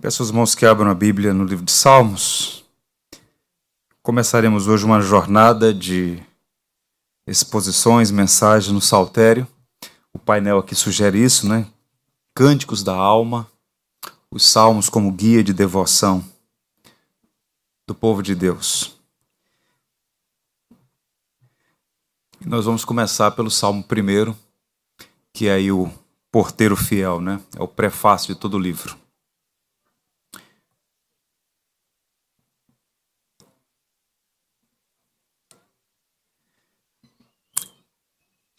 Peço aos irmãos que abram a Bíblia no livro de Salmos. Começaremos hoje uma jornada de exposições, mensagens no Saltério. O painel aqui sugere isso, né? Cânticos da alma, os salmos como guia de devoção do povo de Deus. E nós vamos começar pelo Salmo primeiro, que é aí o porteiro fiel, né? É o prefácio de todo o livro.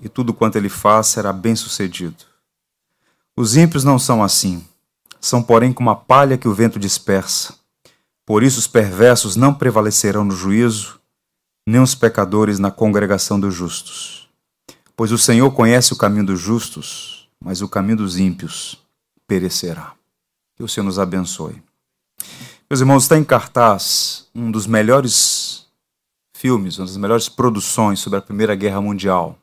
e tudo quanto ele faz será bem-sucedido. Os ímpios não são assim, são porém como a palha que o vento dispersa. Por isso os perversos não prevalecerão no juízo, nem os pecadores na congregação dos justos. Pois o Senhor conhece o caminho dos justos, mas o caminho dos ímpios perecerá. Que o Senhor nos abençoe. Meus irmãos, está em cartaz um dos melhores filmes, uma das melhores produções sobre a Primeira Guerra Mundial.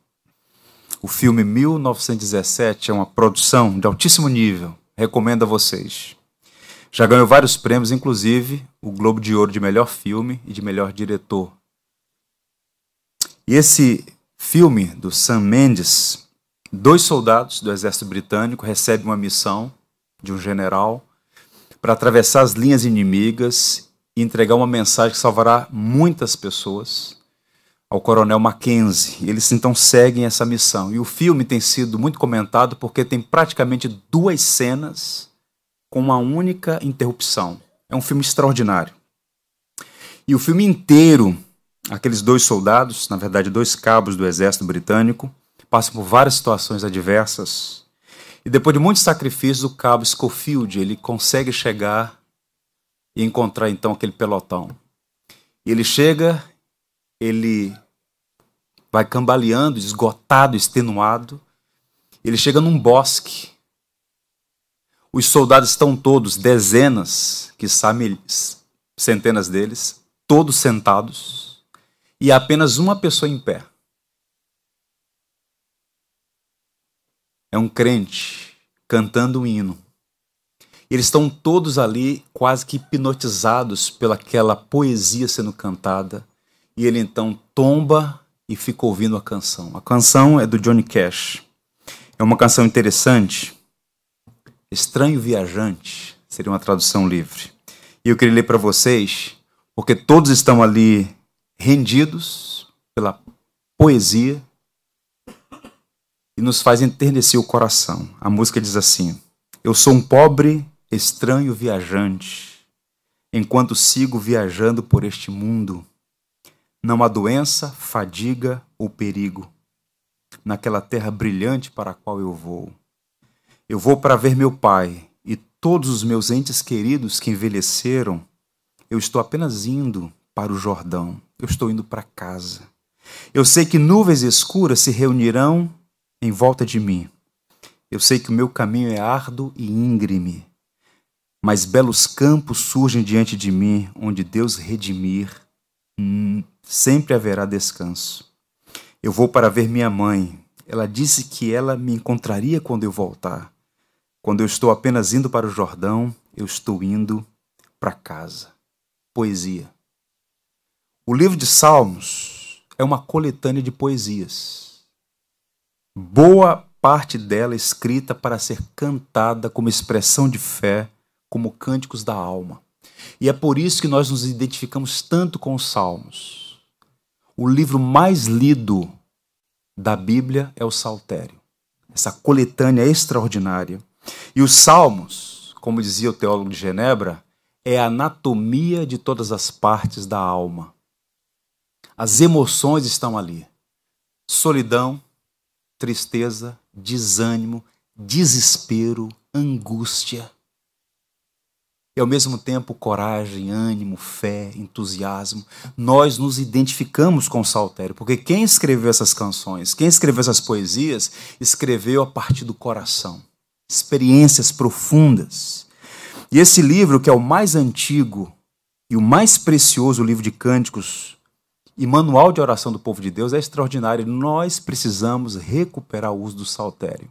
O filme 1917 é uma produção de altíssimo nível. Recomendo a vocês. Já ganhou vários prêmios, inclusive o Globo de Ouro de melhor filme e de melhor diretor. E esse filme do Sam Mendes, dois soldados do exército britânico recebem uma missão de um general para atravessar as linhas inimigas e entregar uma mensagem que salvará muitas pessoas ao coronel Mackenzie. Eles então seguem essa missão. E o filme tem sido muito comentado porque tem praticamente duas cenas com uma única interrupção. É um filme extraordinário. E o filme inteiro, aqueles dois soldados, na verdade dois cabos do exército britânico, passam por várias situações adversas. E depois de muitos sacrifícios, o cabo Schofield ele consegue chegar e encontrar então aquele pelotão. Ele chega ele vai cambaleando, esgotado, extenuado. Ele chega num bosque. Os soldados estão todos, dezenas, que centenas deles, todos sentados, e apenas uma pessoa em pé. É um crente cantando um hino. Eles estão todos ali quase que hipnotizados pelaquela poesia sendo cantada e ele então tomba e fica ouvindo a canção. A canção é do Johnny Cash. É uma canção interessante. Estranho Viajante seria uma tradução livre. E eu queria ler para vocês, porque todos estão ali rendidos pela poesia e nos faz enternecer o coração. A música diz assim: Eu sou um pobre, estranho viajante, enquanto sigo viajando por este mundo não há doença, fadiga ou perigo naquela terra brilhante para a qual eu vou. Eu vou para ver meu pai e todos os meus entes queridos que envelheceram. Eu estou apenas indo para o Jordão. Eu estou indo para casa. Eu sei que nuvens escuras se reunirão em volta de mim. Eu sei que o meu caminho é árduo e íngreme, mas belos campos surgem diante de mim, onde Deus redimir sempre haverá descanso. Eu vou para ver minha mãe. Ela disse que ela me encontraria quando eu voltar. Quando eu estou apenas indo para o Jordão, eu estou indo para casa. Poesia. O livro de Salmos é uma coletânea de poesias. Boa parte dela escrita para ser cantada como expressão de fé, como cânticos da alma. E é por isso que nós nos identificamos tanto com os Salmos o livro mais lido da Bíblia é o Saltério. Essa coletânea extraordinária. E os Salmos, como dizia o teólogo de Genebra, é a anatomia de todas as partes da alma. As emoções estão ali: solidão, tristeza, desânimo, desespero, angústia. E ao mesmo tempo coragem, ânimo, fé, entusiasmo. Nós nos identificamos com o saltério, porque quem escreveu essas canções, quem escreveu essas poesias, escreveu a partir do coração, experiências profundas. E esse livro, que é o mais antigo e o mais precioso livro de cânticos e manual de oração do povo de Deus, é extraordinário. Nós precisamos recuperar o uso do saltério.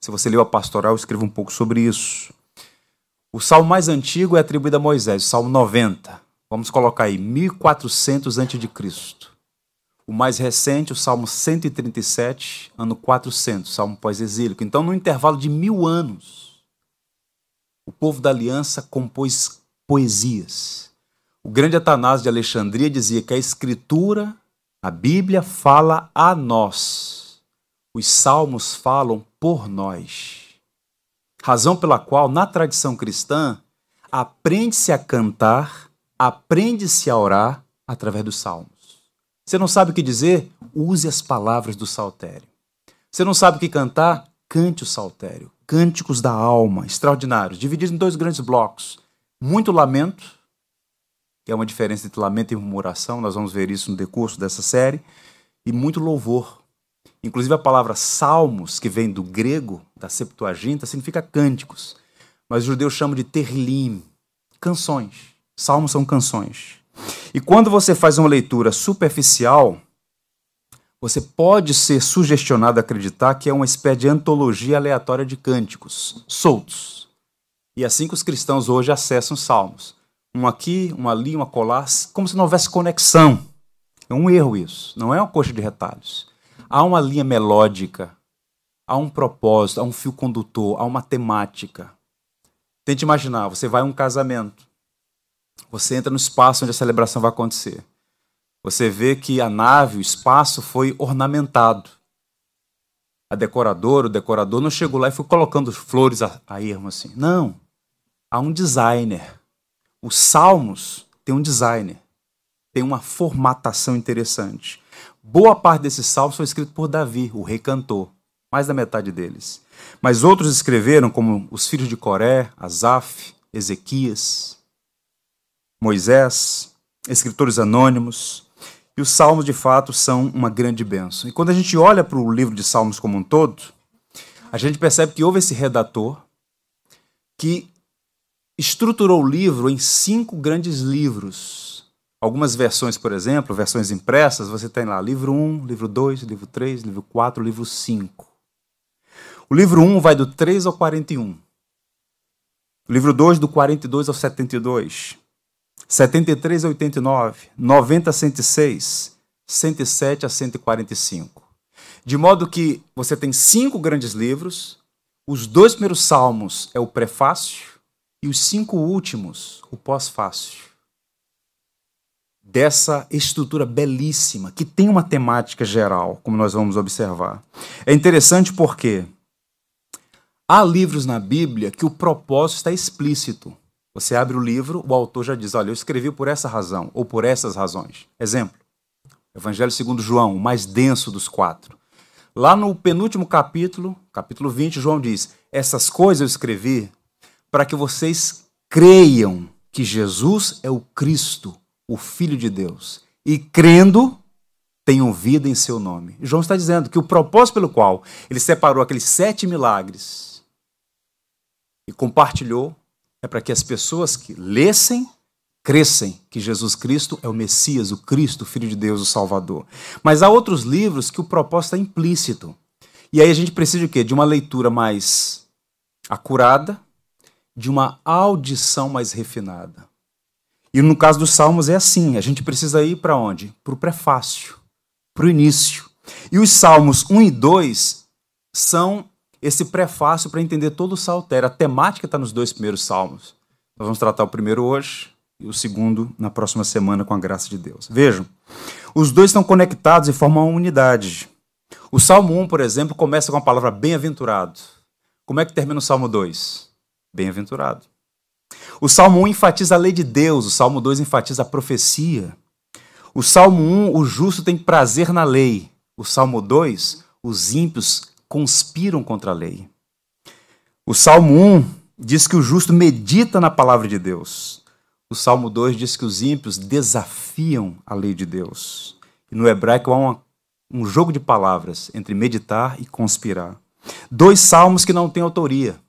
Se você leu a pastoral, eu escrevo um pouco sobre isso. O salmo mais antigo é atribuído a Moisés, o salmo 90. Vamos colocar aí, 1400 a.C. O mais recente, o salmo 137, ano 400, salmo pós-exílico. Então, no intervalo de mil anos, o povo da aliança compôs poesias. O grande Atanásio de Alexandria dizia que a Escritura, a Bíblia, fala a nós. Os salmos falam por nós. Razão pela qual, na tradição cristã, aprende-se a cantar, aprende-se a orar através dos salmos. Você não sabe o que dizer? Use as palavras do saltério. Você não sabe o que cantar? Cante o saltério. Cânticos da alma, extraordinários, divididos em dois grandes blocos. Muito lamento, que é uma diferença entre lamento e murmuração, nós vamos ver isso no decurso dessa série, e muito louvor, Inclusive a palavra salmos, que vem do grego, da Septuaginta, significa cânticos. Mas os judeus chamam de terlim, canções. Salmos são canções. E quando você faz uma leitura superficial, você pode ser sugestionado a acreditar que é uma espécie de antologia aleatória de cânticos, soltos. E é assim que os cristãos hoje acessam os salmos. Um aqui, um ali, um acolá, como se não houvesse conexão. É um erro isso, não é uma coxa de retalhos. Há uma linha melódica, há um propósito, há um fio condutor, há uma temática. Tente imaginar, você vai a um casamento. Você entra no espaço onde a celebração vai acontecer. Você vê que a nave, o espaço foi ornamentado. A decoradora, o decorador não chegou lá e foi colocando flores a, a ermo assim. Não. Há um designer. Os salmos têm um designer. Tem uma formatação interessante. Boa parte desses salmos foi escrito por Davi, o rei cantor, mais da metade deles. Mas outros escreveram, como os filhos de Coré, Asaf, Ezequias, Moisés, escritores anônimos. E os salmos, de fato, são uma grande bênção. E quando a gente olha para o livro de Salmos como um todo, a gente percebe que houve esse redator que estruturou o livro em cinco grandes livros Algumas versões, por exemplo, versões impressas, você tem lá livro 1, livro 2, livro 3, livro 4, livro 5. O livro 1 vai do 3 ao 41. O livro 2 do 42 ao 72. 73 a 89, 90 a 106, 107 a 145. De modo que você tem cinco grandes livros, os dois primeiros salmos é o prefácio e os cinco últimos, o pós-fácio dessa estrutura belíssima, que tem uma temática geral, como nós vamos observar. É interessante porque há livros na Bíblia que o propósito está explícito. Você abre o livro, o autor já diz: Olha, eu escrevi por essa razão, ou por essas razões. Exemplo: Evangelho segundo João, o mais denso dos quatro. Lá no penúltimo capítulo, capítulo 20, João diz: Essas coisas eu escrevi para que vocês creiam que Jesus é o Cristo, o Filho de Deus, e crendo, tenham vida em seu nome. João está dizendo que o propósito pelo qual ele separou aqueles sete milagres e compartilhou é para que as pessoas que lessem, crescem que Jesus Cristo é o Messias, o Cristo, o Filho de Deus, o Salvador. Mas há outros livros que o propósito é implícito. E aí a gente precisa de quê? De uma leitura mais acurada, de uma audição mais refinada. E no caso dos Salmos é assim: a gente precisa ir para onde? Para o prefácio, para o início. E os Salmos 1 e 2 são esse prefácio para entender todo o saltério. A temática está nos dois primeiros Salmos. Nós vamos tratar o primeiro hoje e o segundo na próxima semana, com a graça de Deus. Vejam, os dois estão conectados e formam uma unidade. O Salmo 1, por exemplo, começa com a palavra bem-aventurado. Como é que termina o Salmo 2? Bem-aventurado. O Salmo 1 enfatiza a lei de Deus, o Salmo 2 enfatiza a profecia. O Salmo 1, o justo tem prazer na lei. O Salmo 2, os ímpios conspiram contra a lei. O Salmo 1 diz que o justo medita na palavra de Deus. O Salmo 2 diz que os ímpios desafiam a lei de Deus. E no hebraico há uma, um jogo de palavras entre meditar e conspirar. Dois salmos que não têm autoria.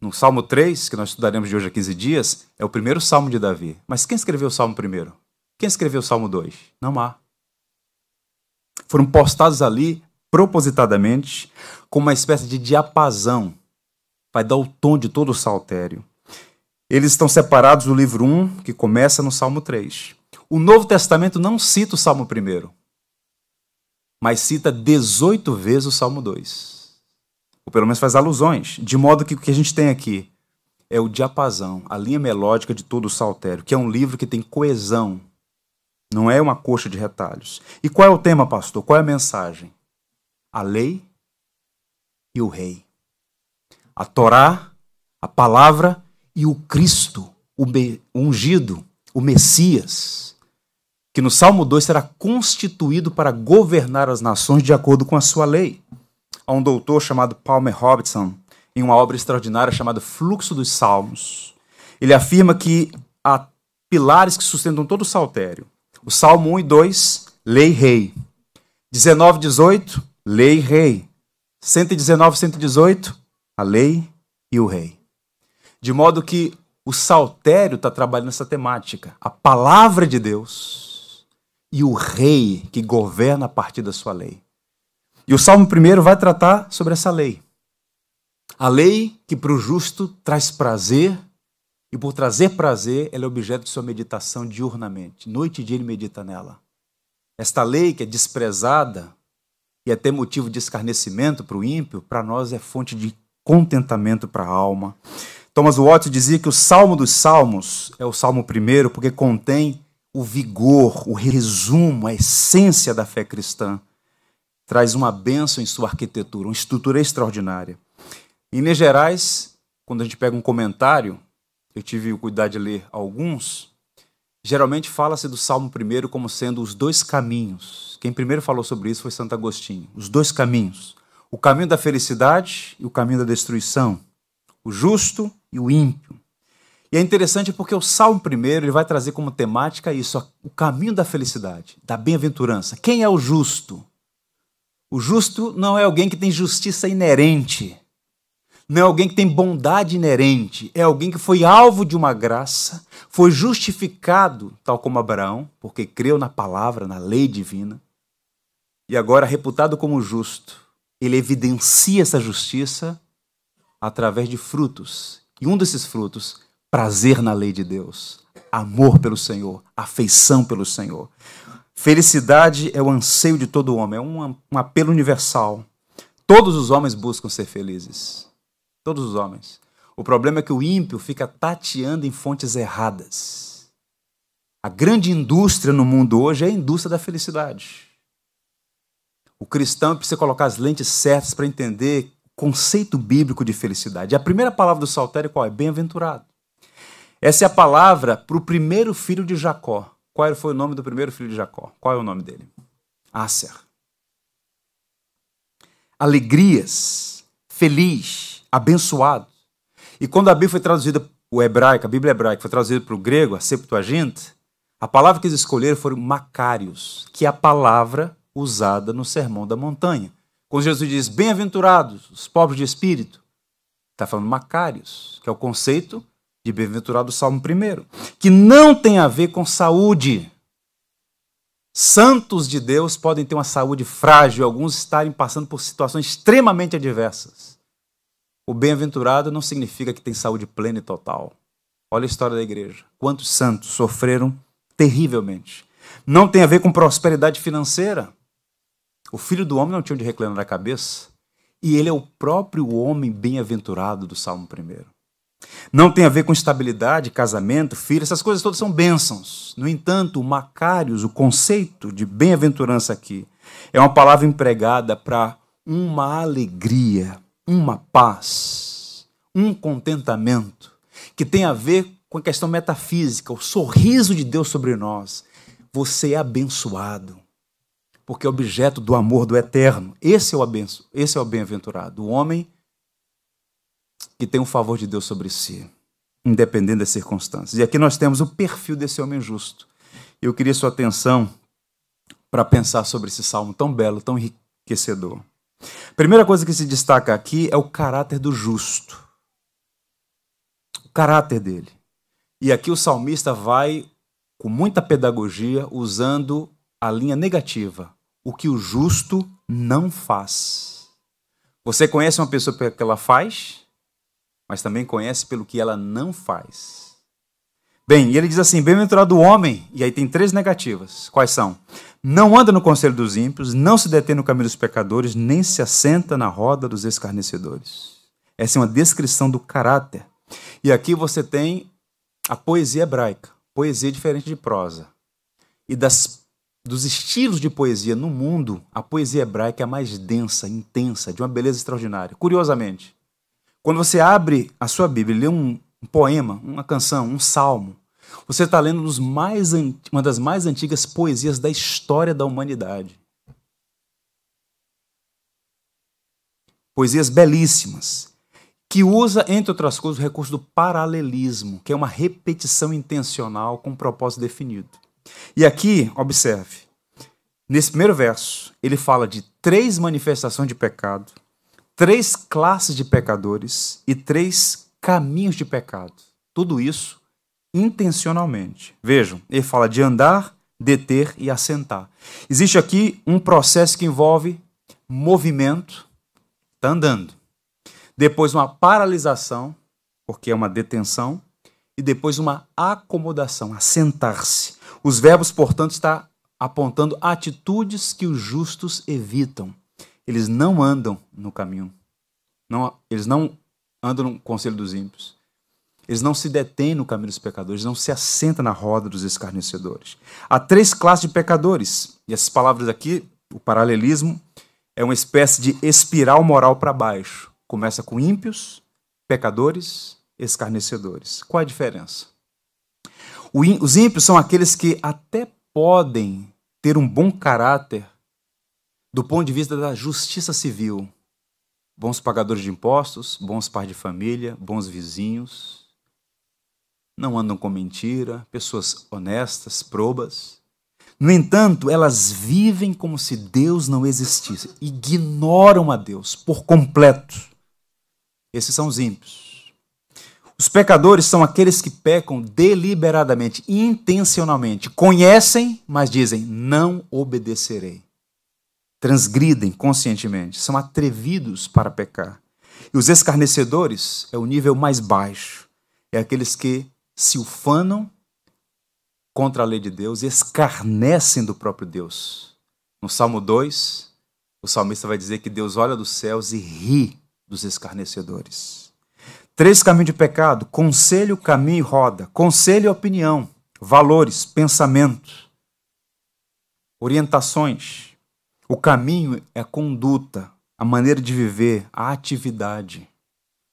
No Salmo 3, que nós estudaremos de hoje a 15 dias, é o primeiro salmo de Davi. Mas quem escreveu o salmo primeiro? Quem escreveu o salmo 2? Não há. Foram postados ali propositadamente com uma espécie de diapasão. Vai dar o tom de todo o saltério. Eles estão separados do livro 1, que começa no Salmo 3. O Novo Testamento não cita o Salmo 1, mas cita 18 vezes o Salmo 2. Ou pelo menos faz alusões. De modo que o que a gente tem aqui é o diapasão, a linha melódica de todo o saltério, que é um livro que tem coesão. Não é uma coxa de retalhos. E qual é o tema, pastor? Qual é a mensagem? A lei e o rei. A Torá, a palavra e o Cristo, o ungido, o Messias, que no Salmo 2 será constituído para governar as nações de acordo com a sua lei a um doutor chamado Palmer Robertson, em uma obra extraordinária chamada Fluxo dos Salmos. Ele afirma que há pilares que sustentam todo o saltério. O Salmo 1 e 2, lei rei. 19 e 18, lei rei. 119 e 118, a lei e o rei. De modo que o saltério está trabalhando essa temática. A palavra de Deus e o rei que governa a partir da sua lei. E o Salmo primeiro vai tratar sobre essa lei. A lei que para o justo traz prazer, e por trazer prazer, ela é objeto de sua meditação diurnamente. Noite e dia ele medita nela. Esta lei que é desprezada e até motivo de escarnecimento para o ímpio, para nós é fonte de contentamento para a alma. Thomas Watts dizia que o Salmo dos Salmos é o Salmo primeiro porque contém o vigor, o resumo, a essência da fé cristã traz uma benção em sua arquitetura, uma estrutura extraordinária. Em Minas Gerais, quando a gente pega um comentário, eu tive o cuidado de ler alguns, geralmente fala-se do Salmo primeiro como sendo os dois caminhos. Quem primeiro falou sobre isso foi Santo Agostinho. Os dois caminhos. O caminho da felicidade e o caminho da destruição. O justo e o ímpio. E é interessante porque o Salmo primeiro ele vai trazer como temática isso, o caminho da felicidade, da bem-aventurança. Quem é o justo? O justo não é alguém que tem justiça inerente, não é alguém que tem bondade inerente, é alguém que foi alvo de uma graça, foi justificado, tal como Abraão, porque creu na palavra, na lei divina, e agora reputado como justo. Ele evidencia essa justiça através de frutos. E um desses frutos, prazer na lei de Deus, amor pelo Senhor, afeição pelo Senhor. Felicidade é o anseio de todo homem, é um, um apelo universal. Todos os homens buscam ser felizes. Todos os homens. O problema é que o ímpio fica tateando em fontes erradas. A grande indústria no mundo hoje é a indústria da felicidade. O cristão precisa colocar as lentes certas para entender o conceito bíblico de felicidade. A primeira palavra do saltério qual é? Bem-aventurado. Essa é a palavra para o primeiro filho de Jacó. Qual foi o nome do primeiro filho de Jacó? Qual é o nome dele? Aser. Alegrias, feliz, abençoado. E quando a Bíblia foi traduzida, o hebraico, a Bíblia hebraica foi traduzida para o grego, a Septuaginta, a palavra que eles escolheram foi Macários, que é a palavra usada no Sermão da Montanha. Quando Jesus diz, bem-aventurados os pobres de espírito, está falando Macários, que é o conceito de bem-aventurado Salmo 1, que não tem a ver com saúde. Santos de Deus podem ter uma saúde frágil, alguns estarem passando por situações extremamente adversas. O bem-aventurado não significa que tem saúde plena e total. Olha a história da igreja. Quantos santos sofreram terrivelmente. Não tem a ver com prosperidade financeira. O filho do homem não tinha onde reclinar a cabeça. E ele é o próprio homem bem-aventurado do Salmo 1. Não tem a ver com estabilidade, casamento, filho, essas coisas todas são bênçãos. No entanto, o Macários, o conceito de bem-aventurança aqui, é uma palavra empregada para uma alegria, uma paz, um contentamento, que tem a ver com a questão metafísica, o sorriso de Deus sobre nós. Você é abençoado, porque é objeto do amor do eterno. Esse é o abenço, esse é o bem-aventurado. O homem que tem o favor de Deus sobre si, independente das circunstâncias. E aqui nós temos o perfil desse homem justo. Eu queria sua atenção para pensar sobre esse salmo tão belo, tão enriquecedor. Primeira coisa que se destaca aqui é o caráter do justo. O caráter dele. E aqui o salmista vai, com muita pedagogia, usando a linha negativa. O que o justo não faz. Você conhece uma pessoa que ela faz, mas também conhece pelo que ela não faz. Bem, e ele diz assim: bem-aventurado o homem, e aí tem três negativas. Quais são? Não anda no conselho dos ímpios, não se detém no caminho dos pecadores, nem se assenta na roda dos escarnecedores. Essa é uma descrição do caráter. E aqui você tem a poesia hebraica, poesia diferente de prosa. E das, dos estilos de poesia no mundo, a poesia hebraica é a mais densa, intensa, de uma beleza extraordinária. Curiosamente, quando você abre a sua Bíblia e lê um, um poema, uma canção, um salmo, você está lendo mais, uma das mais antigas poesias da história da humanidade. Poesias belíssimas, que usa, entre outras coisas, o recurso do paralelismo, que é uma repetição intencional com um propósito definido. E aqui, observe, nesse primeiro verso, ele fala de três manifestações de pecado, três classes de pecadores e três caminhos de pecado. Tudo isso intencionalmente. Vejam, ele fala de andar, deter e assentar. Existe aqui um processo que envolve movimento, está andando. Depois uma paralisação, porque é uma detenção, e depois uma acomodação, assentar-se. Os verbos, portanto, estão apontando atitudes que os justos evitam. Eles não andam no caminho. Não, eles não andam no conselho dos ímpios. Eles não se detêm no caminho dos pecadores, não se assentam na roda dos escarnecedores. Há três classes de pecadores. E essas palavras aqui, o paralelismo, é uma espécie de espiral moral para baixo. Começa com ímpios, pecadores, escarnecedores. Qual a diferença? Os ímpios são aqueles que até podem ter um bom caráter do ponto de vista da justiça civil. Bons pagadores de impostos, bons pais de família, bons vizinhos, não andam com mentira, pessoas honestas, probas. No entanto, elas vivem como se Deus não existisse, ignoram a Deus por completo. Esses são os ímpios. Os pecadores são aqueles que pecam deliberadamente, intencionalmente, conhecem, mas dizem: não obedecerei. Transgridem conscientemente, são atrevidos para pecar. E os escarnecedores é o nível mais baixo, é aqueles que se ufanam contra a lei de Deus e escarnecem do próprio Deus. No Salmo 2, o salmista vai dizer que Deus olha dos céus e ri dos escarnecedores. Três caminhos de pecado: conselho, caminho e roda. Conselho e opinião, valores, pensamento, orientações. O caminho é a conduta, a maneira de viver, a atividade.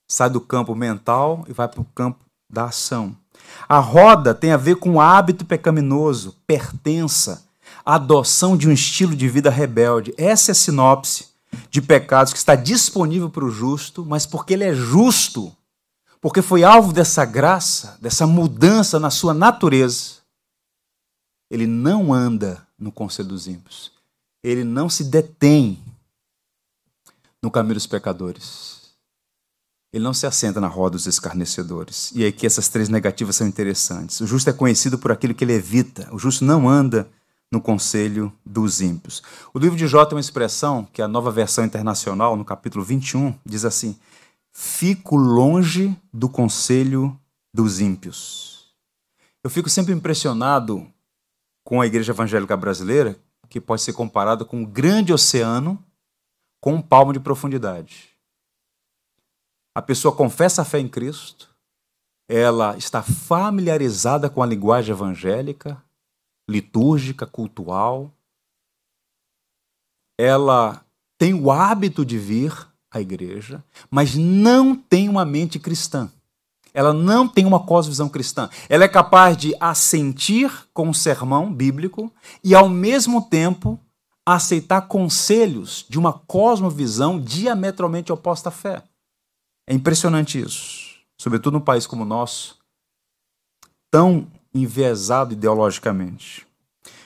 Sai do campo mental e vai para o campo da ação. A roda tem a ver com hábito pecaminoso, pertença, adoção de um estilo de vida rebelde. Essa é a sinopse de pecados que está disponível para o justo, mas porque ele é justo, porque foi alvo dessa graça, dessa mudança na sua natureza, ele não anda no conselho dos ímpios. Ele não se detém no caminho dos pecadores. Ele não se assenta na roda dos escarnecedores. E aqui essas três negativas são interessantes. O justo é conhecido por aquilo que ele evita. O justo não anda no conselho dos ímpios. O livro de Jó tem uma expressão que é a nova versão internacional, no capítulo 21, diz assim: Fico longe do conselho dos ímpios. Eu fico sempre impressionado com a igreja evangélica brasileira, que pode ser comparada com um grande oceano com um palmo de profundidade a pessoa confessa a fé em Cristo, ela está familiarizada com a linguagem evangélica, litúrgica, cultual, ela tem o hábito de vir à igreja, mas não tem uma mente cristã. Ela não tem uma cosvisão cristã. Ela é capaz de assentir com o sermão bíblico e, ao mesmo tempo, aceitar conselhos de uma cosmovisão diametralmente oposta à fé. É impressionante isso, sobretudo num país como o nosso, tão enviesado ideologicamente.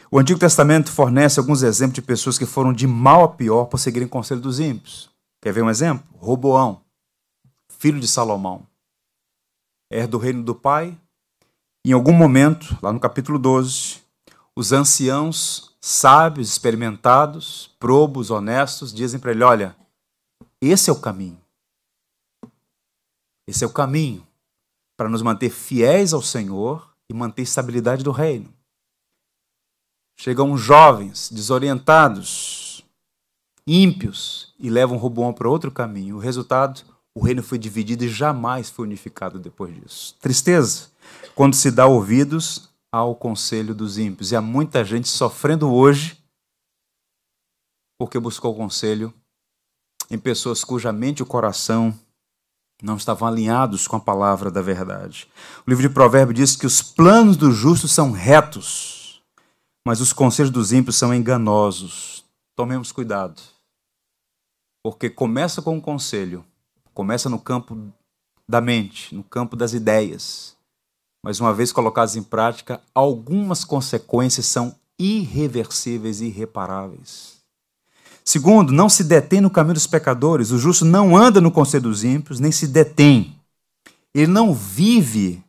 O Antigo Testamento fornece alguns exemplos de pessoas que foram de mal a pior por seguirem o conselho dos ímpios. Quer ver um exemplo? Roboão, filho de Salomão. Era do reino do pai. Em algum momento, lá no capítulo 12, os anciãos sábios, experimentados, probos, honestos, dizem para ele: Olha, esse é o caminho. Esse é o caminho para nos manter fiéis ao Senhor e manter estabilidade do reino. Chegam jovens, desorientados, ímpios, e levam Roboão para outro caminho. O resultado, o reino foi dividido e jamais foi unificado depois disso. Tristeza quando se dá ouvidos ao conselho dos ímpios. E há muita gente sofrendo hoje porque buscou conselho em pessoas cuja mente e o coração não estavam alinhados com a palavra da verdade. O livro de Provérbios diz que os planos do justo são retos, mas os conselhos dos ímpios são enganosos. Tomemos cuidado, porque começa com um conselho, começa no campo da mente, no campo das ideias, mas uma vez colocadas em prática, algumas consequências são irreversíveis e irreparáveis. Segundo, não se detém no caminho dos pecadores. O justo não anda no conselho dos ímpios, nem se detém. Ele não vive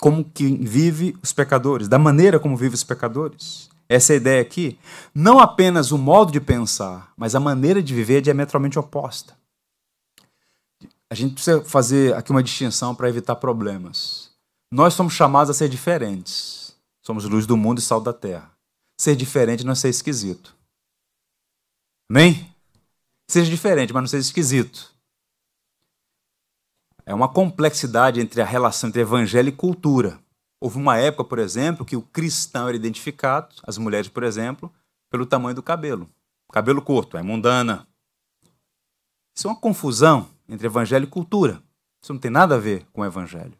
como que vive os pecadores, da maneira como vive os pecadores. Essa é a ideia aqui. Não apenas o modo de pensar, mas a maneira de viver é diametralmente oposta. A gente precisa fazer aqui uma distinção para evitar problemas. Nós somos chamados a ser diferentes. Somos luz do mundo e sal da terra. Ser diferente não é ser esquisito. Amém? Seja diferente, mas não seja esquisito. É uma complexidade entre a relação entre evangelho e cultura. Houve uma época, por exemplo, que o cristão era identificado, as mulheres, por exemplo, pelo tamanho do cabelo. Cabelo curto, é mundana. Isso é uma confusão entre evangelho e cultura. Isso não tem nada a ver com o evangelho.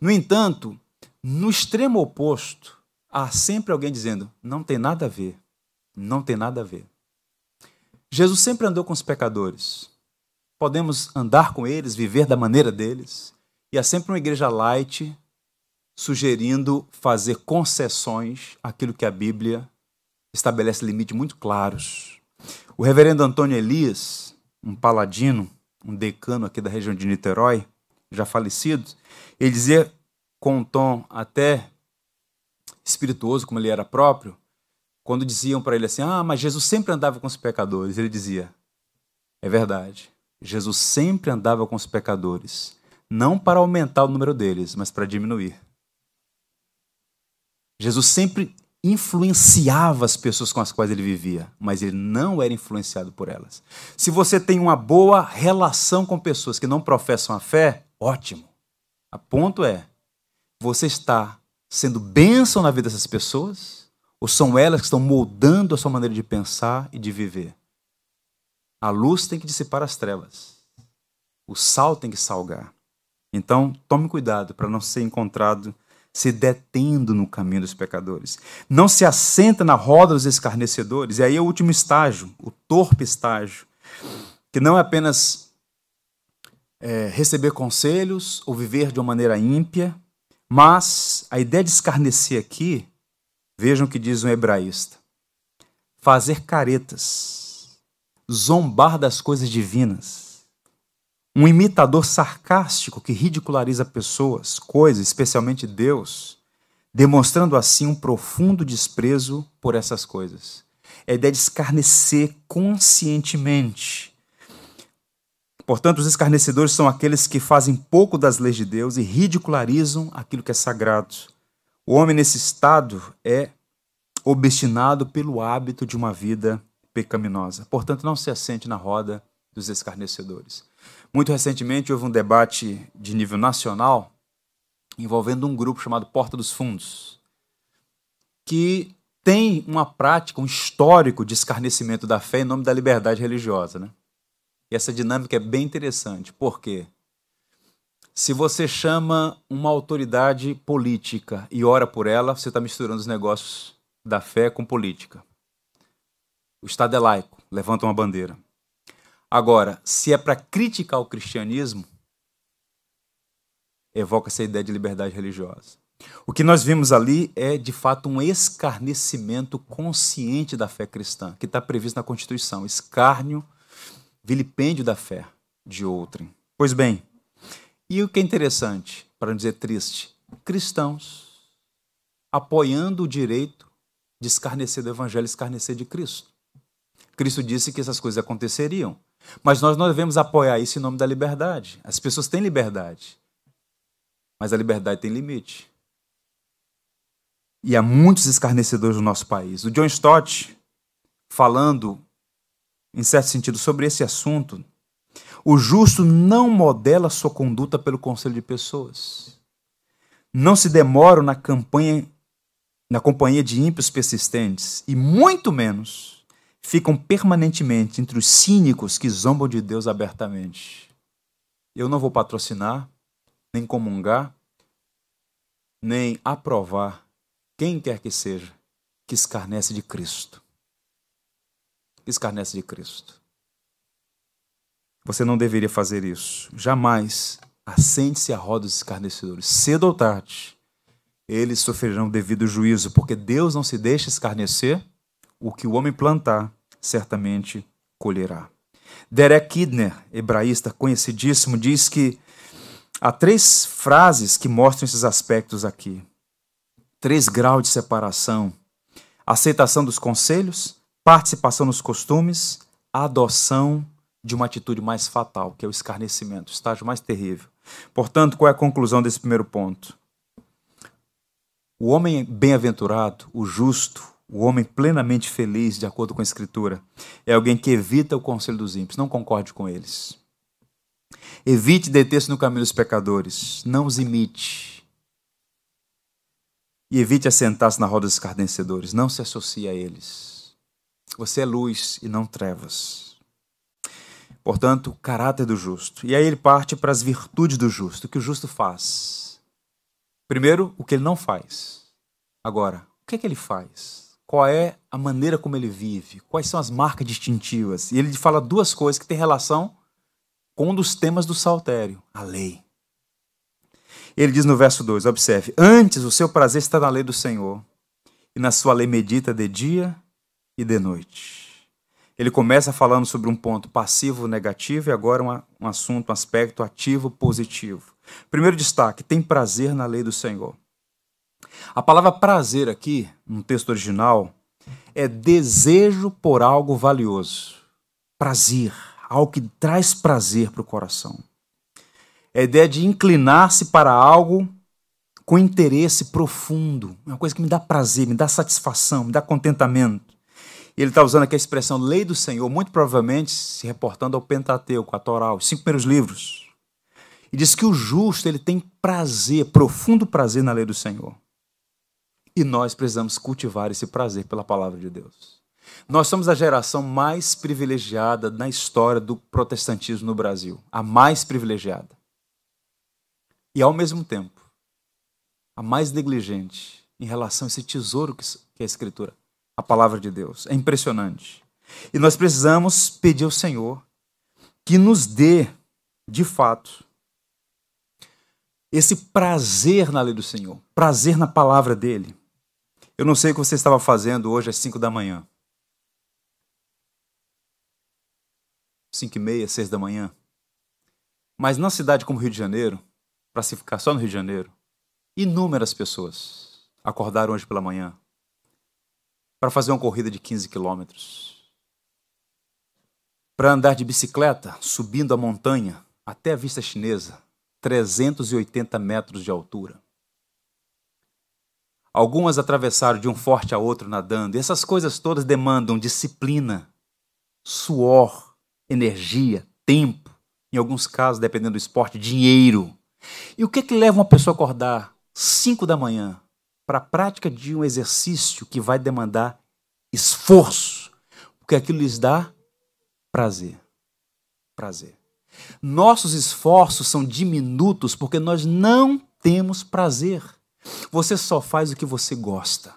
No entanto, no extremo oposto, há sempre alguém dizendo: não tem nada a ver. Não tem nada a ver. Jesus sempre andou com os pecadores. Podemos andar com eles, viver da maneira deles. E há sempre uma igreja light sugerindo fazer concessões àquilo que a Bíblia estabelece limites muito claros. O reverendo Antônio Elias, um paladino, um decano aqui da região de Niterói, já falecido, ele dizia com um tom até espirituoso, como ele era próprio, quando diziam para ele assim: Ah, mas Jesus sempre andava com os pecadores, ele dizia: É verdade. Jesus sempre andava com os pecadores, não para aumentar o número deles, mas para diminuir. Jesus sempre influenciava as pessoas com as quais ele vivia, mas ele não era influenciado por elas. Se você tem uma boa relação com pessoas que não professam a fé, ótimo. A ponto é, você está sendo bênção na vida dessas pessoas ou são elas que estão moldando a sua maneira de pensar e de viver? A luz tem que dissipar as trevas. O sal tem que salgar. Então, tome cuidado para não ser encontrado se detendo no caminho dos pecadores. Não se assenta na roda dos escarnecedores. E aí é o último estágio, o torpe estágio, que não é apenas é, receber conselhos ou viver de uma maneira ímpia, mas a ideia de escarnecer aqui Vejam o que diz um hebraísta: fazer caretas, zombar das coisas divinas, um imitador sarcástico que ridiculariza pessoas, coisas, especialmente Deus, demonstrando assim um profundo desprezo por essas coisas. É a ideia de escarnecer conscientemente. Portanto, os escarnecedores são aqueles que fazem pouco das leis de Deus e ridicularizam aquilo que é sagrado o homem nesse estado é obstinado pelo hábito de uma vida pecaminosa. Portanto, não se assente na roda dos escarnecedores. Muito recentemente houve um debate de nível nacional envolvendo um grupo chamado Porta dos Fundos, que tem uma prática, um histórico de escarnecimento da fé em nome da liberdade religiosa. Né? E essa dinâmica é bem interessante. Por quê? Se você chama uma autoridade política e ora por ela, você está misturando os negócios da fé com política. O Estado é laico, levanta uma bandeira. Agora, se é para criticar o cristianismo, evoca essa ideia de liberdade religiosa. O que nós vimos ali é, de fato, um escarnecimento consciente da fé cristã, que está previsto na Constituição. Escárnio, vilipêndio da fé de outrem. Pois bem, e o que é interessante, para não dizer triste, cristãos apoiando o direito de escarnecer do Evangelho, escarnecer de Cristo. Cristo disse que essas coisas aconteceriam. Mas nós não devemos apoiar isso em nome da liberdade. As pessoas têm liberdade. Mas a liberdade tem limite. E há muitos escarnecedores no nosso país. O John Stott, falando, em certo sentido, sobre esse assunto, o justo não modela sua conduta pelo conselho de pessoas. Não se demoram na campanha na companhia de ímpios persistentes e muito menos ficam permanentemente entre os cínicos que zombam de Deus abertamente. Eu não vou patrocinar, nem comungar, nem aprovar quem quer que seja que escarnece de Cristo. Que escarnece de Cristo. Você não deveria fazer isso. Jamais assente-se à roda dos escarnecedores. Cedo ou tarde, eles sofrerão devido juízo, porque Deus não se deixa escarnecer. O que o homem plantar, certamente colherá. Derek Kidner, hebraísta conhecidíssimo, diz que há três frases que mostram esses aspectos aqui. Três graus de separação: aceitação dos conselhos, participação nos costumes, adoção de uma atitude mais fatal, que é o escarnecimento, o estágio mais terrível. Portanto, qual é a conclusão desse primeiro ponto? O homem bem-aventurado, o justo, o homem plenamente feliz, de acordo com a Escritura, é alguém que evita o conselho dos ímpios, não concorde com eles. Evite deter-se no caminho dos pecadores, não os imite. E evite assentar-se na roda dos escarnecedores, não se associe a eles. Você é luz e não trevas. Portanto, o caráter do justo. E aí ele parte para as virtudes do justo, o que o justo faz. Primeiro, o que ele não faz. Agora, o que é que ele faz? Qual é a maneira como ele vive? Quais são as marcas distintivas? E ele fala duas coisas que têm relação com um dos temas do saltério, a lei. Ele diz no verso 2, observe: Antes o seu prazer está na lei do Senhor, e na sua lei medita de dia e de noite. Ele começa falando sobre um ponto passivo negativo e agora um, um assunto, um aspecto ativo positivo. Primeiro destaque: tem prazer na lei do Senhor. A palavra prazer aqui, no texto original, é desejo por algo valioso. Prazer algo que traz prazer para o coração. É a ideia de inclinar-se para algo com interesse profundo, uma coisa que me dá prazer, me dá satisfação, me dá contentamento. Ele está usando aqui a expressão lei do Senhor, muito provavelmente se reportando ao Pentateuco, à Torá, os cinco primeiros livros. E diz que o justo ele tem prazer, profundo prazer na lei do Senhor. E nós precisamos cultivar esse prazer pela palavra de Deus. Nós somos a geração mais privilegiada na história do protestantismo no Brasil. A mais privilegiada. E, ao mesmo tempo, a mais negligente em relação a esse tesouro que é a Escritura, a palavra de Deus. É impressionante. E nós precisamos pedir ao Senhor que nos dê, de fato, esse prazer na lei do Senhor, prazer na palavra dele. Eu não sei o que você estava fazendo hoje às 5 da manhã. 5 e meia, 6 da manhã. Mas na cidade como Rio de Janeiro, para se ficar só no Rio de Janeiro, inúmeras pessoas acordaram hoje pela manhã para fazer uma corrida de 15 quilômetros, para andar de bicicleta subindo a montanha até a vista chinesa, 380 metros de altura. Algumas atravessaram de um forte a outro nadando, e essas coisas todas demandam disciplina, suor, energia, tempo, em alguns casos, dependendo do esporte, dinheiro. E o que, é que leva uma pessoa a acordar 5 da manhã para a prática de um exercício que vai demandar esforço? Porque aquilo lhes dá prazer. Prazer. Nossos esforços são diminutos porque nós não temos prazer. Você só faz o que você gosta.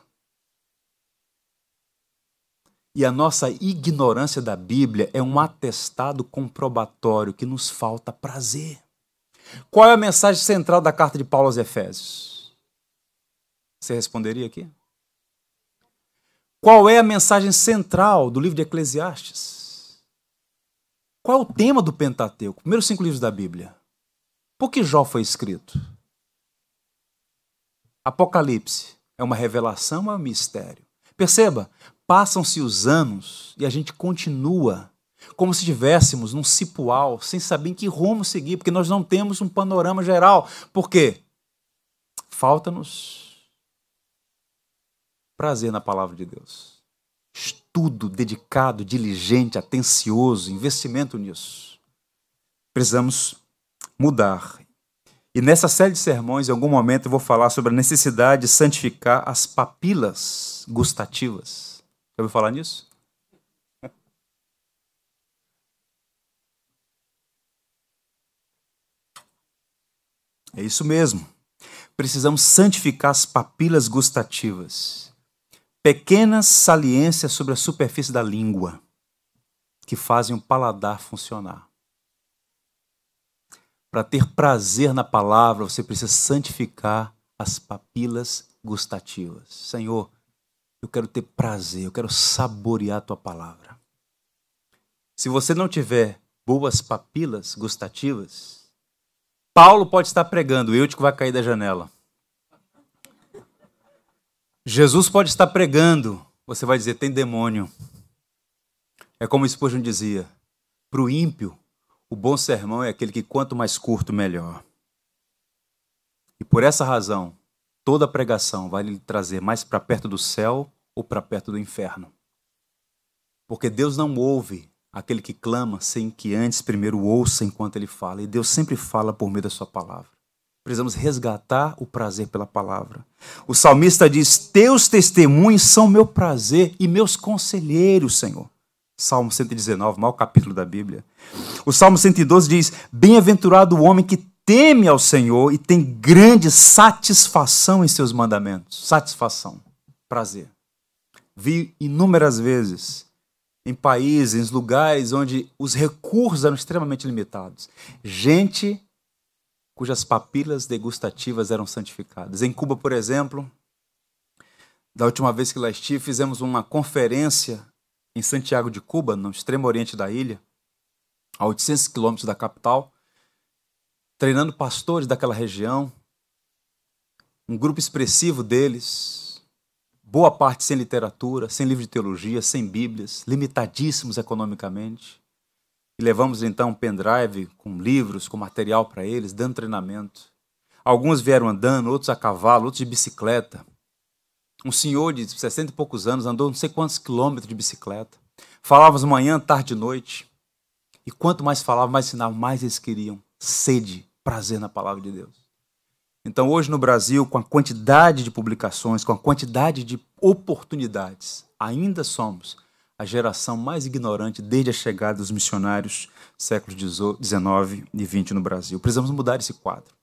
E a nossa ignorância da Bíblia é um atestado comprobatório que nos falta prazer. Qual é a mensagem central da carta de Paulo aos Efésios? Você responderia aqui? Qual é a mensagem central do livro de Eclesiastes? Qual é o tema do Pentateuco? Primeiros cinco livros da Bíblia. Por que Jó foi escrito? Apocalipse é uma revelação é um mistério? Perceba, passam-se os anos e a gente continua como se estivéssemos num cipual, sem saber em que rumo seguir, porque nós não temos um panorama geral. Por quê? Falta-nos prazer na palavra de Deus. Estudo dedicado, diligente, atencioso, investimento nisso. Precisamos mudar. E nessa série de sermões, em algum momento, eu vou falar sobre a necessidade de santificar as papilas gustativas. Já ouviu falar nisso? É isso mesmo. Precisamos santificar as papilas gustativas pequenas saliências sobre a superfície da língua que fazem o paladar funcionar. Para ter prazer na palavra, você precisa santificar as papilas gustativas. Senhor, eu quero ter prazer, eu quero saborear a tua palavra. Se você não tiver boas papilas gustativas, Paulo pode estar pregando, eu te vai cair da janela. Jesus pode estar pregando, você vai dizer: tem demônio. É como o Spurgeon dizia: para o ímpio, o bom sermão é aquele que quanto mais curto, melhor. E por essa razão, toda pregação vai lhe trazer mais para perto do céu ou para perto do inferno. Porque Deus não ouve aquele que clama sem que antes primeiro ouça enquanto ele fala. E Deus sempre fala por meio da sua palavra. Precisamos resgatar o prazer pela palavra. O salmista diz: Teus testemunhos são meu prazer e meus conselheiros, Senhor. Salmo 119, maior capítulo da Bíblia. O Salmo 112 diz: Bem-aventurado o homem que teme ao Senhor e tem grande satisfação em seus mandamentos. Satisfação, prazer. Vi inúmeras vezes em países, em lugares onde os recursos eram extremamente limitados. Gente cujas papilas degustativas eram santificadas. Em Cuba, por exemplo, da última vez que lá estive, fizemos uma conferência em Santiago de Cuba, no extremo oriente da ilha, a 800 quilômetros da capital, treinando pastores daquela região, um grupo expressivo deles, boa parte sem literatura, sem livro de teologia, sem bíblias, limitadíssimos economicamente. E levamos então um pendrive com livros, com material para eles, dando treinamento. Alguns vieram andando, outros a cavalo, outros de bicicleta. Um senhor de 60 e poucos anos andou não sei quantos quilômetros de bicicleta. Falávamos manhã, tarde e noite. E quanto mais falava, mais ensinava, mais eles queriam sede, prazer na palavra de Deus. Então, hoje no Brasil, com a quantidade de publicações, com a quantidade de oportunidades, ainda somos a geração mais ignorante desde a chegada dos missionários séculos XIX e XX no Brasil. Precisamos mudar esse quadro.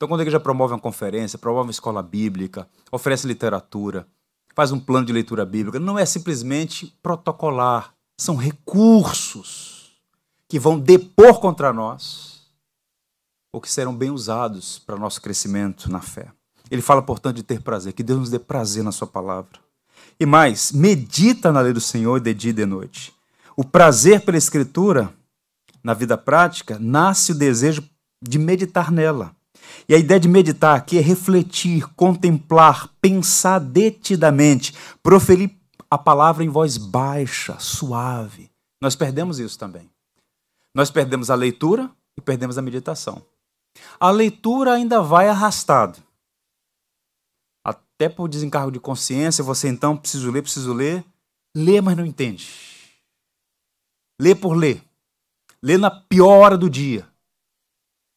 Então, quando a igreja promove uma conferência, promove uma escola bíblica, oferece literatura, faz um plano de leitura bíblica, não é simplesmente protocolar, são recursos que vão depor contra nós ou que serão bem usados para nosso crescimento na fé. Ele fala, portanto, de ter prazer, que Deus nos dê prazer na Sua palavra. E mais, medita na lei do Senhor de dia e de noite. O prazer pela Escritura, na vida prática, nasce o desejo de meditar nela. E a ideia de meditar aqui é refletir, contemplar, pensar detidamente, proferir a palavra em voz baixa, suave. Nós perdemos isso também. Nós perdemos a leitura e perdemos a meditação. A leitura ainda vai arrastado até por desencargo de consciência, você então preciso ler, preciso ler, lê, mas não entende. Lê por ler. Lê na pior hora do dia.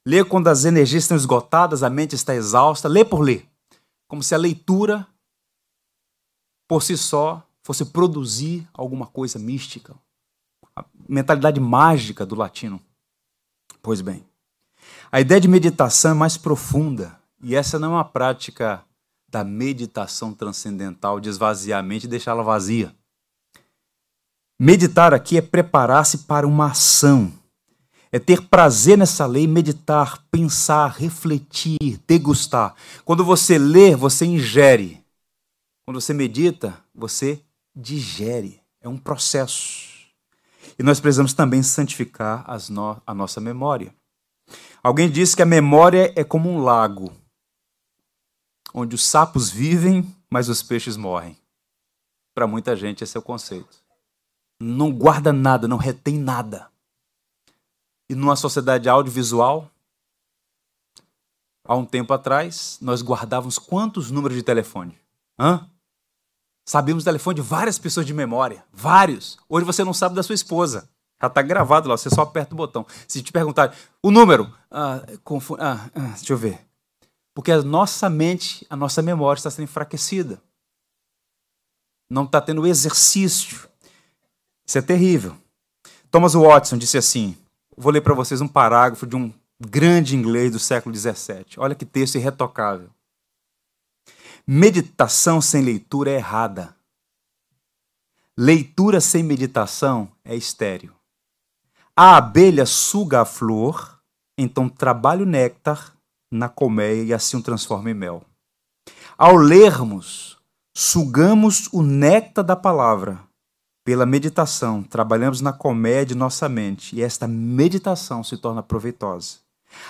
Lê quando as energias estão esgotadas, a mente está exausta, lê por ler. Como se a leitura por si só fosse produzir alguma coisa mística. A mentalidade mágica do latino. Pois bem, a ideia de meditação é mais profunda, e essa não é uma prática da meditação transcendental de esvaziar a mente e deixá-la vazia. Meditar aqui é preparar-se para uma ação. É ter prazer nessa lei, meditar, pensar, refletir, degustar. Quando você lê, você ingere. Quando você medita, você digere. É um processo. E nós precisamos também santificar no a nossa memória. Alguém disse que a memória é como um lago, onde os sapos vivem, mas os peixes morrem. Para muita gente, esse é o conceito. Não guarda nada, não retém nada. E numa sociedade audiovisual, há um tempo atrás, nós guardávamos quantos números de telefone? Hã? Sabíamos o telefone de várias pessoas de memória. Vários. Hoje você não sabe da sua esposa. Já está gravado lá, você só aperta o botão. Se te perguntar o número, ah, confu... ah, ah, deixa eu ver. Porque a nossa mente, a nossa memória está sendo enfraquecida. Não está tendo exercício. Isso é terrível. Thomas Watson disse assim: vou ler para vocês um parágrafo de um grande inglês do século XVII. Olha que texto irretocável. Meditação sem leitura é errada. Leitura sem meditação é estéreo. A abelha suga a flor, então trabalha o néctar na colmeia e assim o transforma em mel. Ao lermos, sugamos o néctar da palavra. Pela meditação, trabalhamos na de nossa mente e esta meditação se torna proveitosa.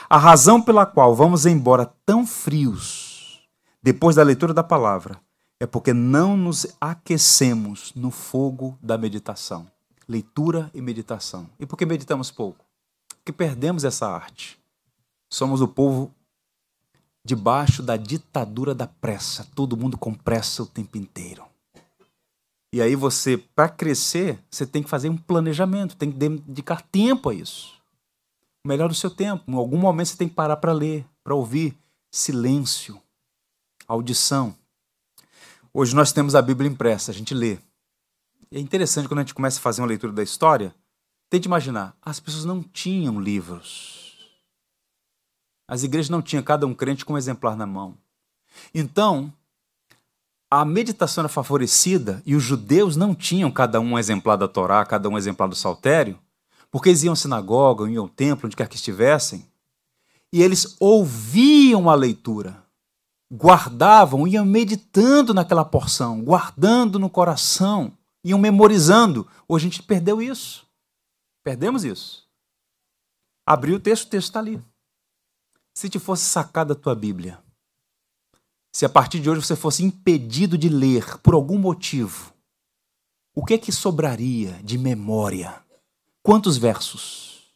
A razão pela qual vamos embora tão frios depois da leitura da palavra, é porque não nos aquecemos no fogo da meditação. Leitura e meditação. E por que meditamos pouco? Porque perdemos essa arte. Somos o povo debaixo da ditadura da pressa. Todo mundo com pressa o tempo inteiro. E aí você, para crescer, você tem que fazer um planejamento, tem que dedicar tempo a isso. O melhor do seu tempo. Em algum momento você tem que parar para ler, para ouvir. Silêncio audição. Hoje nós temos a Bíblia impressa, a gente lê. é interessante quando a gente começa a fazer uma leitura da história, tente imaginar, as pessoas não tinham livros. As igrejas não tinham cada um crente com um exemplar na mão. Então, a meditação era favorecida e os judeus não tinham cada um um exemplar da Torá, cada um um exemplar do Saltério, porque eles iam à sinagoga, iam ao templo, onde quer que estivessem, e eles ouviam a leitura guardavam, iam meditando naquela porção, guardando no coração, iam memorizando. Hoje a gente perdeu isso. Perdemos isso. Abriu o texto, o texto está ali. Se te fosse sacar da tua Bíblia, se a partir de hoje você fosse impedido de ler por algum motivo, o que é que sobraria de memória? Quantos versos?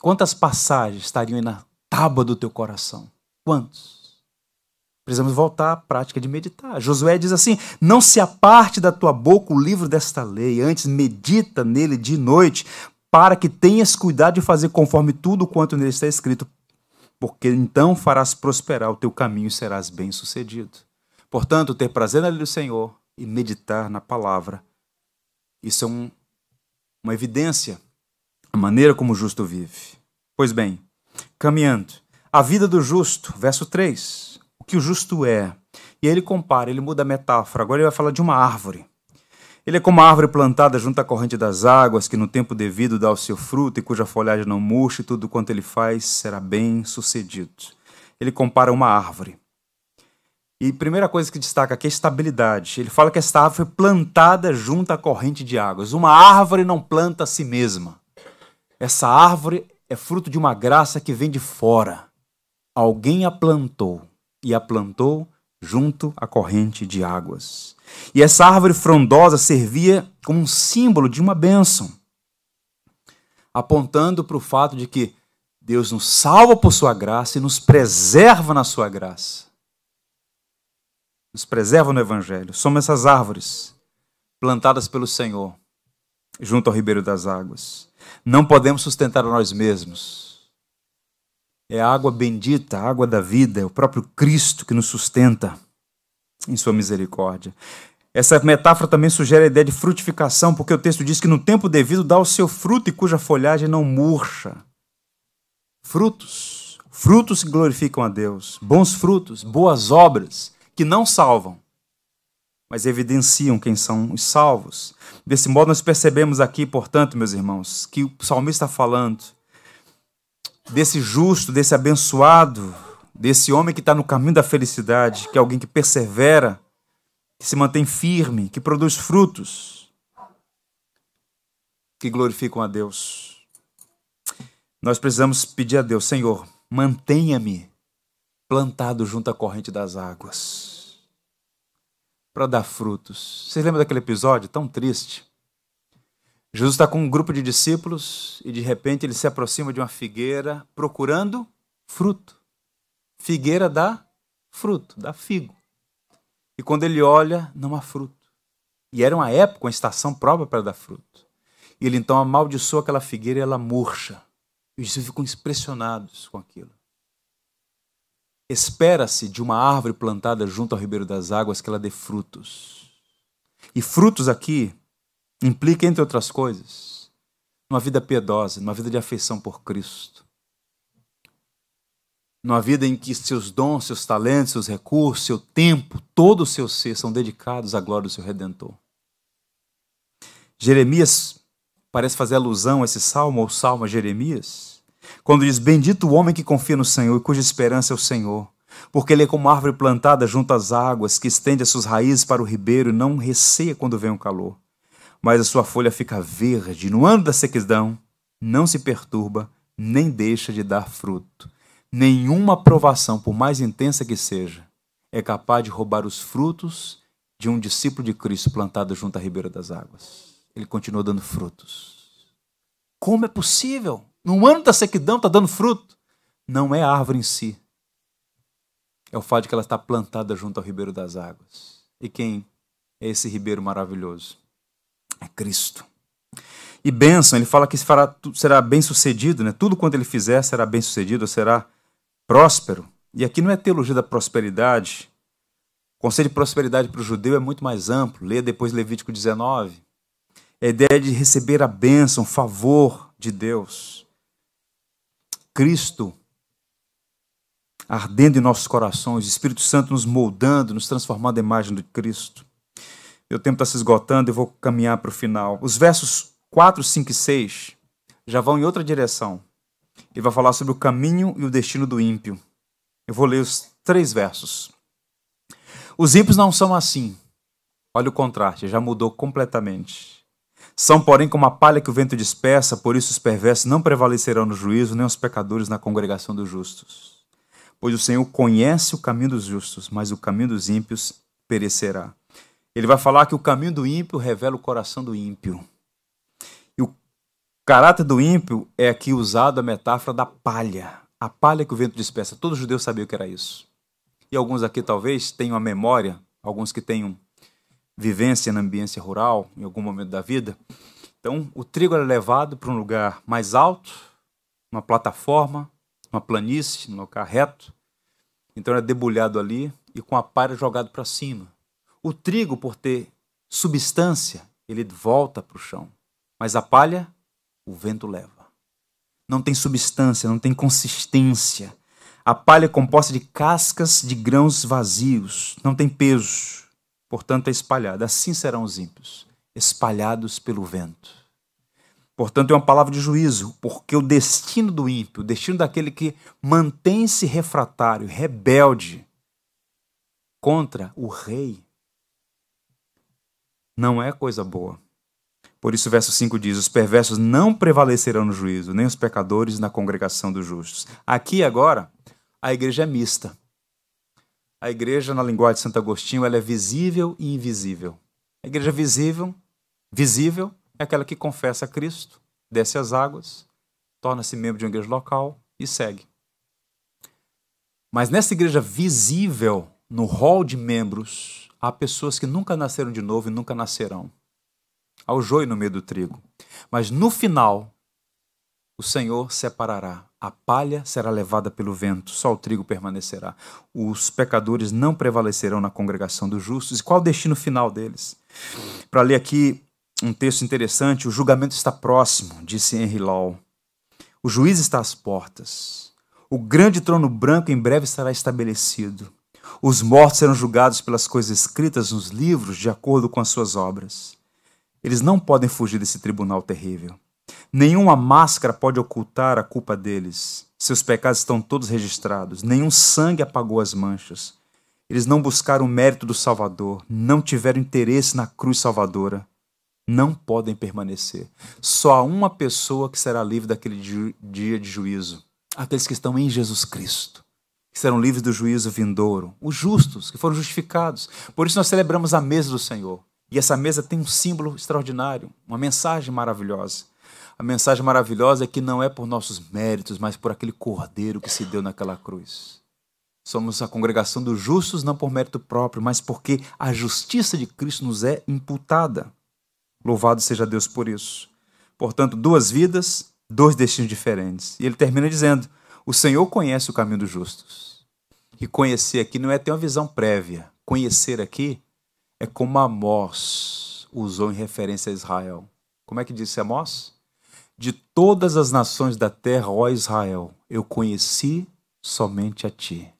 Quantas passagens estariam aí na tábua do teu coração? Quantos? Precisamos voltar à prática de meditar. Josué diz assim: Não se aparte da tua boca o livro desta lei, antes medita nele de noite, para que tenhas cuidado de fazer conforme tudo quanto nele está escrito, porque então farás prosperar o teu caminho e serás bem-sucedido. Portanto, ter prazer na lei do Senhor e meditar na palavra, isso é um, uma evidência, a maneira como o justo vive. Pois bem, caminhando, a vida do justo, verso 3 que o justo é. E ele compara, ele muda a metáfora. Agora ele vai falar de uma árvore. Ele é como a árvore plantada junto à corrente das águas, que no tempo devido dá o seu fruto e cuja folhagem não murcha, e tudo quanto ele faz será bem sucedido. Ele compara uma árvore. E primeira coisa que destaca aqui é a estabilidade. Ele fala que esta árvore foi plantada junto à corrente de águas. Uma árvore não planta a si mesma. Essa árvore é fruto de uma graça que vem de fora. Alguém a plantou e a plantou junto à corrente de águas. E essa árvore frondosa servia como um símbolo de uma bênção, apontando para o fato de que Deus nos salva por sua graça e nos preserva na sua graça. Nos preserva no Evangelho. Somos essas árvores plantadas pelo Senhor junto ao ribeiro das águas. Não podemos sustentar a nós mesmos é a água bendita, a água da vida, é o próprio Cristo que nos sustenta em sua misericórdia. Essa metáfora também sugere a ideia de frutificação, porque o texto diz que no tempo devido dá o seu fruto e cuja folhagem não murcha. Frutos, frutos que glorificam a Deus, bons frutos, boas obras que não salvam, mas evidenciam quem são os salvos. Desse modo, nós percebemos aqui, portanto, meus irmãos, que o salmista está falando desse justo, desse abençoado, desse homem que está no caminho da felicidade, que é alguém que persevera, que se mantém firme, que produz frutos, que glorificam a Deus. Nós precisamos pedir a Deus, Senhor, mantenha-me plantado junto à corrente das águas para dar frutos. Vocês lembram daquele episódio tão triste? Jesus está com um grupo de discípulos e de repente ele se aproxima de uma figueira procurando fruto. Figueira dá fruto, dá figo. E quando ele olha, não há fruto. E era uma época, uma estação própria para dar fruto. E ele então amaldiçoa aquela figueira e ela murcha. E os discípulos ficam impressionados com aquilo. Espera-se de uma árvore plantada junto ao ribeiro das águas que ela dê frutos. E frutos aqui implica, entre outras coisas, uma vida piedosa, uma vida de afeição por Cristo. Numa vida em que seus dons, seus talentos, seus recursos, seu tempo, todo o seu ser são dedicados à glória do seu Redentor. Jeremias parece fazer alusão a esse salmo, ou salmo a Jeremias, quando diz: Bendito o homem que confia no Senhor e cuja esperança é o Senhor, porque ele é como árvore plantada junto às águas, que estende as suas raízes para o ribeiro e não receia quando vem o calor. Mas a sua folha fica verde, no ano da sequidão, não se perturba, nem deixa de dar fruto. Nenhuma provação, por mais intensa que seja, é capaz de roubar os frutos de um discípulo de Cristo plantado junto à ribeira das águas. Ele continua dando frutos. Como é possível? No ano da sequidão está dando fruto. Não é a árvore em si. É o fato de que ela está plantada junto ao ribeiro das águas. E quem é esse ribeiro maravilhoso? É Cristo. E bênção, ele fala que será bem sucedido, né? tudo quanto ele fizer será bem sucedido, será próspero. E aqui não é teologia da prosperidade. O conceito de prosperidade para o judeu é muito mais amplo. Leia depois Levítico 19. É a ideia de receber a bênção, o favor de Deus. Cristo ardendo em nossos corações, o Espírito Santo nos moldando, nos transformando em imagem de Cristo. Meu tempo está se esgotando, eu vou caminhar para o final. Os versos 4, 5 e 6 já vão em outra direção. Ele vai falar sobre o caminho e o destino do ímpio. Eu vou ler os três versos. Os ímpios não são assim. Olha o contraste, já mudou completamente. São, porém, como a palha que o vento dispersa, por isso os perversos não prevalecerão no juízo, nem os pecadores na congregação dos justos. Pois o Senhor conhece o caminho dos justos, mas o caminho dos ímpios perecerá. Ele vai falar que o caminho do ímpio revela o coração do ímpio. E o caráter do ímpio é aqui usado a metáfora da palha. A palha que o vento dispersa. Todo judeu sabia o que era isso. E alguns aqui talvez tenham a memória, alguns que tenham vivência na ambiência rural em algum momento da vida. Então, o trigo era levado para um lugar mais alto, uma plataforma, uma planície, um lugar reto. Então, era debulhado ali e com a palha jogado para cima. O trigo, por ter substância, ele volta para o chão. Mas a palha, o vento leva. Não tem substância, não tem consistência. A palha é composta de cascas de grãos vazios, não tem peso portanto é espalhada. Assim serão os ímpios, espalhados pelo vento. Portanto, é uma palavra de juízo, porque o destino do ímpio, o destino daquele que mantém-se refratário, rebelde contra o rei, não é coisa boa. Por isso, o verso 5 diz: Os perversos não prevalecerão no juízo, nem os pecadores na congregação dos justos. Aqui agora, a igreja é mista. A igreja, na linguagem de Santo Agostinho, ela é visível e invisível. A igreja visível, visível é aquela que confessa a Cristo, desce as águas, torna-se membro de uma igreja local e segue. Mas nessa igreja visível, no hall de membros, há pessoas que nunca nasceram de novo e nunca nascerão. Há o joio no meio do trigo. Mas no final, o Senhor separará. A palha será levada pelo vento, só o trigo permanecerá. Os pecadores não prevalecerão na congregação dos justos. E qual o destino final deles? Para ler aqui um texto interessante, o julgamento está próximo, disse Henry Law. O juiz está às portas. O grande trono branco em breve será estabelecido. Os mortos serão julgados pelas coisas escritas nos livros de acordo com as suas obras. Eles não podem fugir desse tribunal terrível. Nenhuma máscara pode ocultar a culpa deles. Seus pecados estão todos registrados. Nenhum sangue apagou as manchas. Eles não buscaram o mérito do Salvador, não tiveram interesse na cruz salvadora. Não podem permanecer. Só há uma pessoa que será livre daquele dia de juízo: aqueles que estão em Jesus Cristo que serão livres do juízo vindouro, os justos, que foram justificados. Por isso nós celebramos a mesa do Senhor. E essa mesa tem um símbolo extraordinário, uma mensagem maravilhosa. A mensagem maravilhosa é que não é por nossos méritos, mas por aquele cordeiro que se deu naquela cruz. Somos a congregação dos justos não por mérito próprio, mas porque a justiça de Cristo nos é imputada. Louvado seja Deus por isso. Portanto, duas vidas, dois destinos diferentes. E ele termina dizendo: O Senhor conhece o caminho dos justos. E conhecer aqui não é ter uma visão prévia. Conhecer aqui é como Amós usou em referência a Israel. Como é que disse Amós? De todas as nações da terra, ó Israel, eu conheci somente a ti.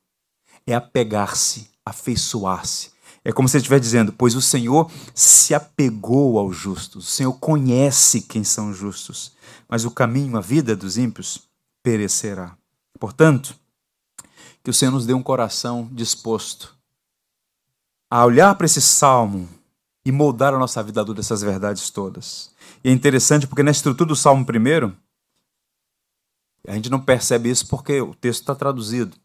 É apegar-se, afeiçoar-se. É como se ele estivesse dizendo: Pois o Senhor se apegou aos justos, o Senhor conhece quem são justos, mas o caminho, a vida dos ímpios perecerá. Portanto, que o Senhor nos dê um coração disposto a olhar para esse salmo e moldar a nossa vida adulta essas verdades todas. E é interessante porque na estrutura do Salmo primeiro, a gente não percebe isso porque o texto está traduzido.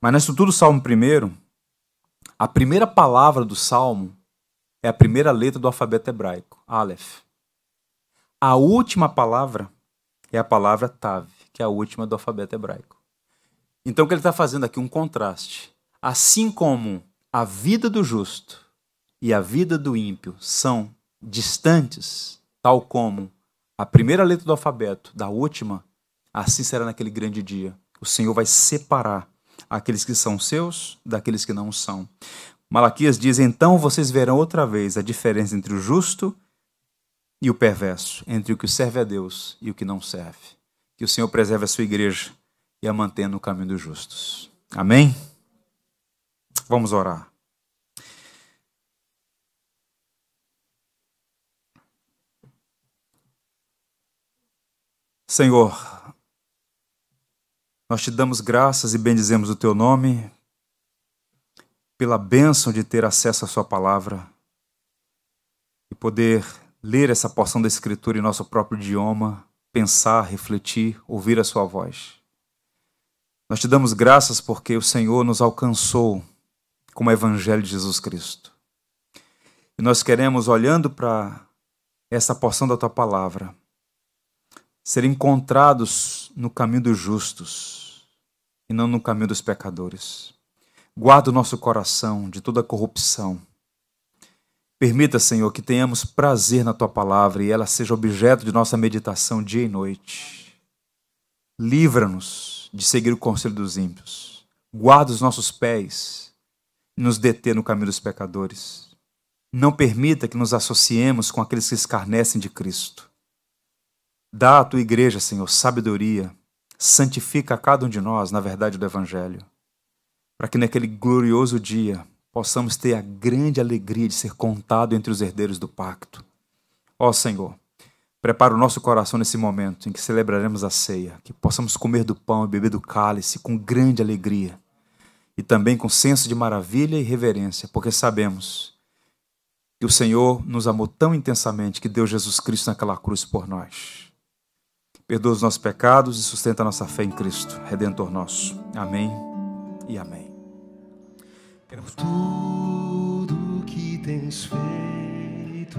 Mas na estrutura do Salmo primeiro, a primeira palavra do Salmo é a primeira letra do alfabeto hebraico, Aleph. A última palavra é a palavra Tav, que é a última do alfabeto hebraico. Então o que ele está fazendo aqui? Um contraste. Assim como a vida do justo e a vida do ímpio são distantes, tal como a primeira letra do alfabeto da última, assim será naquele grande dia. O Senhor vai separar aqueles que são seus daqueles que não são. Malaquias diz: Então vocês verão outra vez a diferença entre o justo e o perverso, entre o que serve a Deus e o que não serve. Que o Senhor preserve a sua igreja e a mantenha no caminho dos justos. Amém? Vamos orar. Senhor, nós te damos graças e bendizemos o teu nome pela bênção de ter acesso à sua palavra e poder ler essa porção da Escritura em nosso próprio idioma, pensar, refletir, ouvir a sua voz. Nós te damos graças porque o Senhor nos alcançou com o Evangelho de Jesus Cristo. E nós queremos, olhando para essa porção da tua palavra, ser encontrados no caminho dos justos e não no caminho dos pecadores. Guarda o nosso coração de toda corrupção. Permita, Senhor, que tenhamos prazer na tua palavra e ela seja objeto de nossa meditação dia e noite. Livra-nos de seguir o conselho dos ímpios. Guarda os nossos pés e nos deter no caminho dos pecadores. Não permita que nos associemos com aqueles que escarnecem de Cristo. Dá à tua igreja, Senhor, sabedoria. Santifica a cada um de nós na verdade do Evangelho. Para que naquele glorioso dia possamos ter a grande alegria de ser contado entre os herdeiros do pacto. Ó Senhor, prepara o nosso coração nesse momento em que celebraremos a ceia, que possamos comer do pão e beber do cálice com grande alegria e também com senso de maravilha e reverência, porque sabemos que o Senhor nos amou tão intensamente que deu Jesus Cristo naquela cruz por nós perdoa os nossos pecados e sustenta a nossa fé em Cristo, Redentor nosso. Amém e amém. Por tudo que tens feito,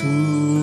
agradeço,